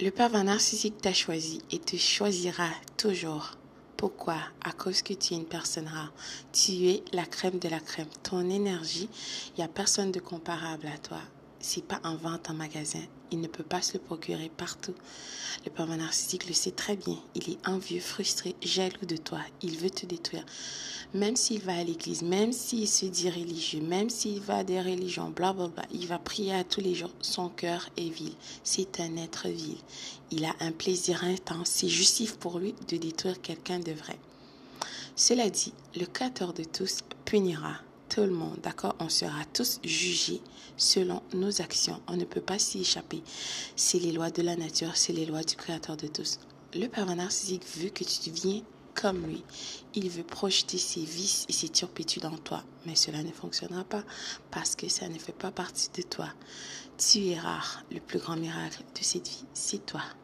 Le pervers narcissique t'a choisi et te choisira toujours. Pourquoi? À cause que tu es une personne rare. Tu es la crème de la crème. Ton énergie, il n'y a personne de comparable à toi c'est pas en vente en magasin. Il ne peut pas se le procurer partout. Le pervers narcissique le sait très bien. Il est envieux, frustré, jaloux de toi. Il veut te détruire. Même s'il va à l'église, même s'il se dit religieux, même s'il va à des religions, blablabla, il va prier à tous les jours. Son cœur est vil. C'est un être vil. Il a un plaisir intense. C'est justif pour lui de détruire quelqu'un de vrai. Cela dit, le Créateur de tous punira d'accord? On sera tous jugés selon nos actions. On ne peut pas s'y échapper. C'est les lois de la nature, c'est les lois du Créateur de tous. Le pervers narcissique veut que tu deviennes comme lui. Il veut projeter ses vices et ses turpitudes en toi. Mais cela ne fonctionnera pas parce que ça ne fait pas partie de toi. Tu es rare. Le plus grand miracle de cette vie, c'est toi.